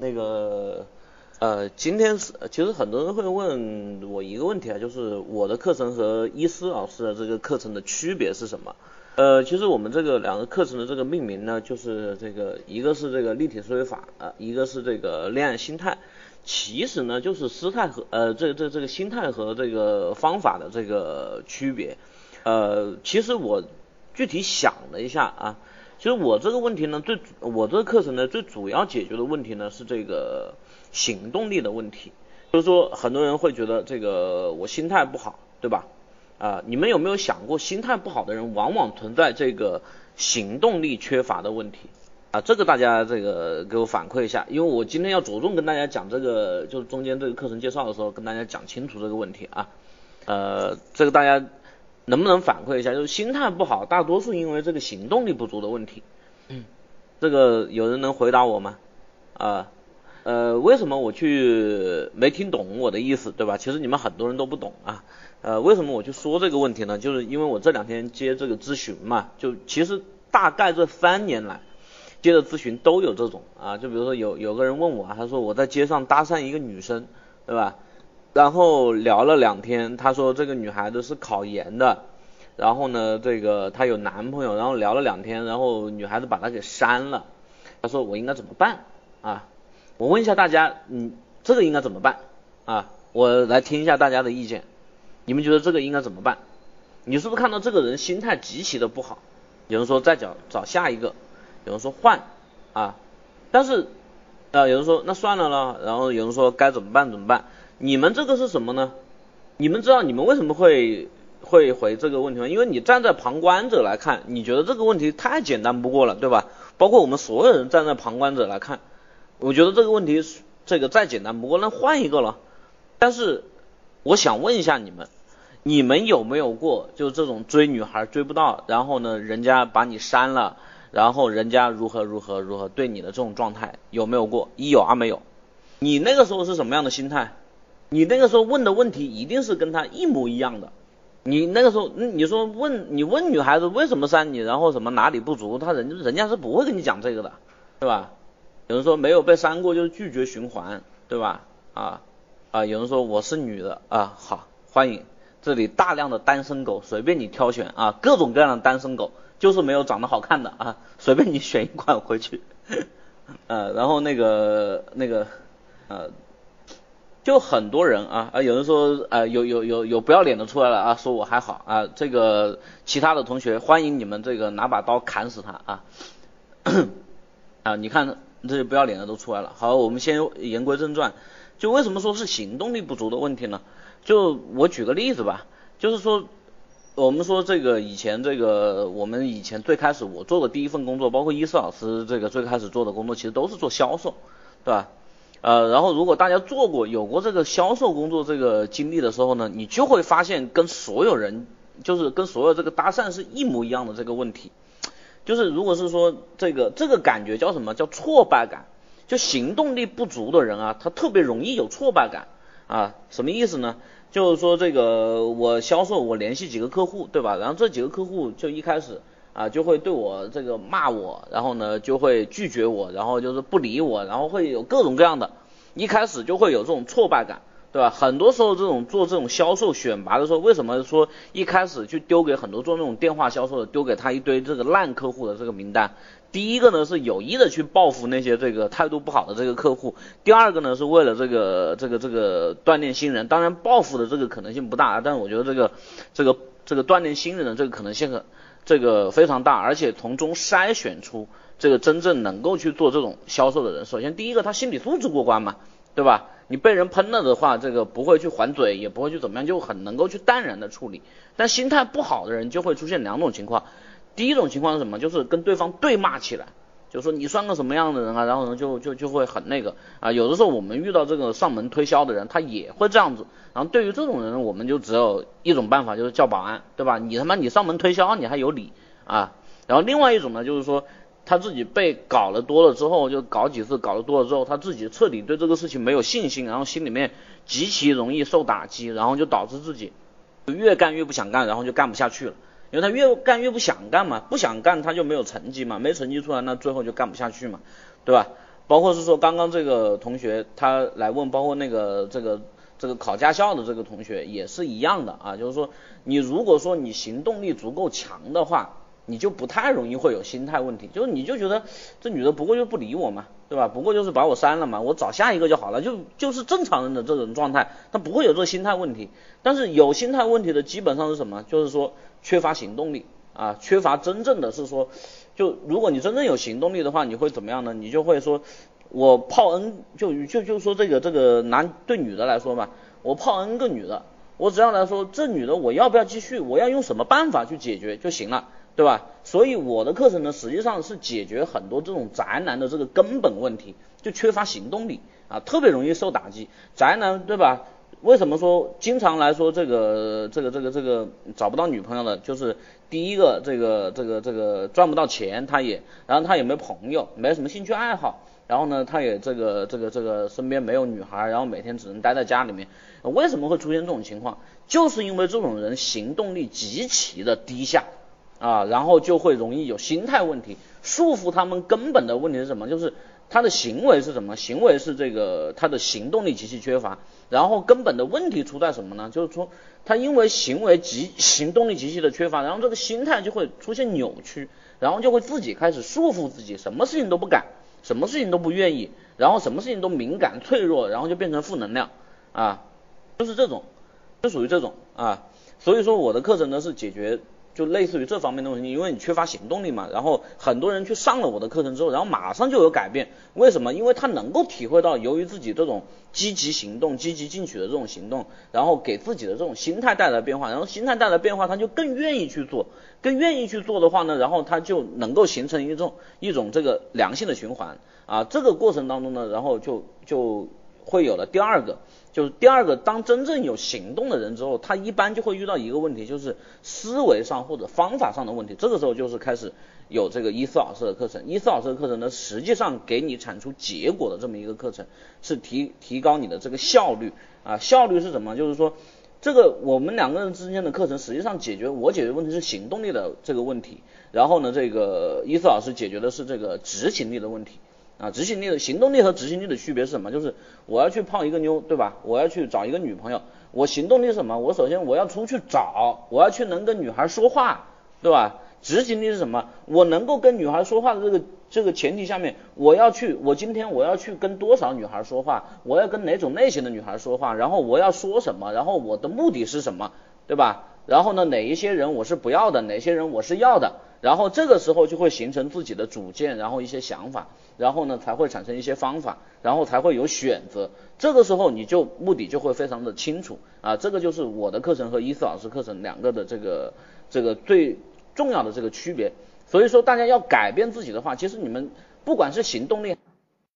那个，呃，今天是其实很多人会问我一个问题啊，就是我的课程和伊思老师的这个课程的区别是什么？呃，其实我们这个两个课程的这个命名呢，就是这个一个是这个立体思维法啊，一个是这个恋爱心态，其实呢就是姿态和呃这这这个心态和这个方法的这个区别。呃，其实我具体想了一下啊。其实我这个问题呢，最我这个课程呢最主要解决的问题呢是这个行动力的问题。就是说，很多人会觉得这个我心态不好，对吧？啊，你们有没有想过，心态不好的人往往存在这个行动力缺乏的问题？啊，这个大家这个给我反馈一下，因为我今天要着重跟大家讲这个，就是中间这个课程介绍的时候跟大家讲清楚这个问题啊。呃，这个大家。能不能反馈一下？就是心态不好，大多数因为这个行动力不足的问题。嗯，这个有人能回答我吗？啊，呃，为什么我去没听懂我的意思，对吧？其实你们很多人都不懂啊。呃，为什么我去说这个问题呢？就是因为我这两天接这个咨询嘛，就其实大概这三年来接的咨询都有这种啊。就比如说有有个人问我，他说我在街上搭讪一个女生，对吧？然后聊了两天，他说这个女孩子是考研的，然后呢，这个她有男朋友，然后聊了两天，然后女孩子把他给删了。他说我应该怎么办啊？我问一下大家，嗯，这个应该怎么办啊？我来听一下大家的意见，你们觉得这个应该怎么办？你是不是看到这个人心态极其的不好？有人说再找找下一个，有人说换啊，但是啊，有人说那算了了，然后有人说该怎么办怎么办？你们这个是什么呢？你们知道你们为什么会会回这个问题吗？因为你站在旁观者来看，你觉得这个问题太简单不过了，对吧？包括我们所有人站在旁观者来看，我觉得这个问题这个再简单不过，那换一个了。但是我想问一下你们，你们有没有过就这种追女孩追不到，然后呢人家把你删了，然后人家如何如何如何对你的这种状态有没有过？一有二没有。你那个时候是什么样的心态？你那个时候问的问题一定是跟他一模一样的。你那个时候，你说问你问女孩子为什么删你，然后什么哪里不足，他人人家是不会跟你讲这个的，对吧？有人说没有被删过就是拒绝循环，对吧？啊啊，有人说我是女的啊，好欢迎，这里大量的单身狗，随便你挑选啊，各种各样的单身狗，就是没有长得好看的啊，随便你选一款回去。呃，然后那个那个呃。就很多人啊啊，有人说啊，有有有有不要脸的出来了啊，说我还好啊，这个其他的同学欢迎你们这个拿把刀砍死他啊 啊，你看这些不要脸的都出来了。好，我们先言归正传，就为什么说是行动力不足的问题呢？就我举个例子吧，就是说我们说这个以前这个我们以前最开始我做的第一份工作，包括伊思老师这个最开始做的工作，其实都是做销售，对吧？呃，然后如果大家做过有过这个销售工作这个经历的时候呢，你就会发现跟所有人就是跟所有这个搭讪是一模一样的这个问题，就是如果是说这个这个感觉叫什么叫挫败感，就行动力不足的人啊，他特别容易有挫败感啊，什么意思呢？就是说这个我销售我联系几个客户对吧，然后这几个客户就一开始。啊，就会对我这个骂我，然后呢就会拒绝我，然后就是不理我，然后会有各种各样的，一开始就会有这种挫败感，对吧？很多时候这种做这种销售选拔的时候，为什么说一开始去丢给很多做那种电话销售的，丢给他一堆这个烂客户的这个名单？第一个呢是有意的去报复那些这个态度不好的这个客户，第二个呢是为了这个这个这个锻炼新人，当然报复的这个可能性不大，但是我觉得这个这个这个锻炼新人的这个可能性很。这个非常大，而且从中筛选出这个真正能够去做这种销售的人。首先，第一个他心理素质过关嘛，对吧？你被人喷了的话，这个不会去还嘴，也不会去怎么样，就很能够去淡然的处理。但心态不好的人就会出现两种情况，第一种情况是什么？就是跟对方对骂起来。就说你算个什么样的人啊？然后呢，就就就会很那个啊。有的时候我们遇到这个上门推销的人，他也会这样子。然后对于这种人，我们就只有一种办法，就是叫保安，对吧？你他妈你上门推销，你还有理啊？然后另外一种呢，就是说他自己被搞了多了之后，就搞几次搞了多了之后，他自己彻底对这个事情没有信心，然后心里面极其容易受打击，然后就导致自己越干越不想干，然后就干不下去了。因为他越干越不想干嘛，不想干他就没有成绩嘛，没成绩出来那最后就干不下去嘛，对吧？包括是说刚刚这个同学他来问，包括那个这个这个考驾校的这个同学也是一样的啊，就是说你如果说你行动力足够强的话，你就不太容易会有心态问题，就是你就觉得这女的不过就不理我嘛，对吧？不过就是把我删了嘛，我找下一个就好了，就就是正常人的这种状态，他不会有这个心态问题。但是有心态问题的基本上是什么？就是说缺乏行动力啊，缺乏真正的是说。就如果你真正有行动力的话，你会怎么样呢？你就会说，我泡 n 就就就说这个这个男对女的来说嘛，我泡 n 个女的，我只要来说这女的我要不要继续，我要用什么办法去解决就行了，对吧？所以我的课程呢，实际上是解决很多这种宅男的这个根本问题，就缺乏行动力啊，特别容易受打击。宅男对吧？为什么说经常来说这个这个这个这个找不到女朋友的，就是第一个这个这个这个赚不到钱，他也，然后他也没朋友，没什么兴趣爱好，然后呢，他也这个这个这个身边没有女孩，然后每天只能待在家里面。为什么会出现这种情况？就是因为这种人行动力极其的低下啊，然后就会容易有心态问题，束缚他们根本的问题是什么？就是他的行为是什么？行为是这个他的行动力极其缺乏。然后根本的问题出在什么呢？就是说他因为行为极行动力极其的缺乏，然后这个心态就会出现扭曲，然后就会自己开始束缚自己，什么事情都不敢，什么事情都不愿意，然后什么事情都敏感脆弱，然后就变成负能量啊，就是这种，就属于这种啊。所以说我的课程呢是解决。就类似于这方面的问题，因为你缺乏行动力嘛，然后很多人去上了我的课程之后，然后马上就有改变。为什么？因为他能够体会到，由于自己这种积极行动、积极进取的这种行动，然后给自己的这种心态带来变化，然后心态带来变化，他就更愿意去做，更愿意去做的话呢，然后他就能够形成一种一种这个良性的循环啊。这个过程当中呢，然后就就会有了第二个。就是第二个，当真正有行动的人之后，他一般就会遇到一个问题，就是思维上或者方法上的问题。这个时候就是开始有这个伊斯老师的课程。伊斯老师的课程呢，实际上给你产出结果的这么一个课程，是提提高你的这个效率啊。效率是什么？就是说，这个我们两个人之间的课程，实际上解决我解决问题是行动力的这个问题，然后呢，这个伊斯老师解决的是这个执行力的问题。啊，执行力的行动力和执行力的区别是什么？就是我要去泡一个妞，对吧？我要去找一个女朋友，我行动力是什么？我首先我要出去找，我要去能跟女孩说话，对吧？执行力是什么？我能够跟女孩说话的这个这个前提下面，我要去，我今天我要去跟多少女孩说话？我要跟哪种类型的女孩说话？然后我要说什么？然后我的目的是什么？对吧？然后呢，哪一些人我是不要的，哪些人我是要的？然后这个时候就会形成自己的主见，然后一些想法，然后呢才会产生一些方法，然后才会有选择。这个时候你就目的就会非常的清楚啊，这个就是我的课程和伊思老师课程两个的这个这个最重要的这个区别。所以说大家要改变自己的话，其实你们不管是行动力。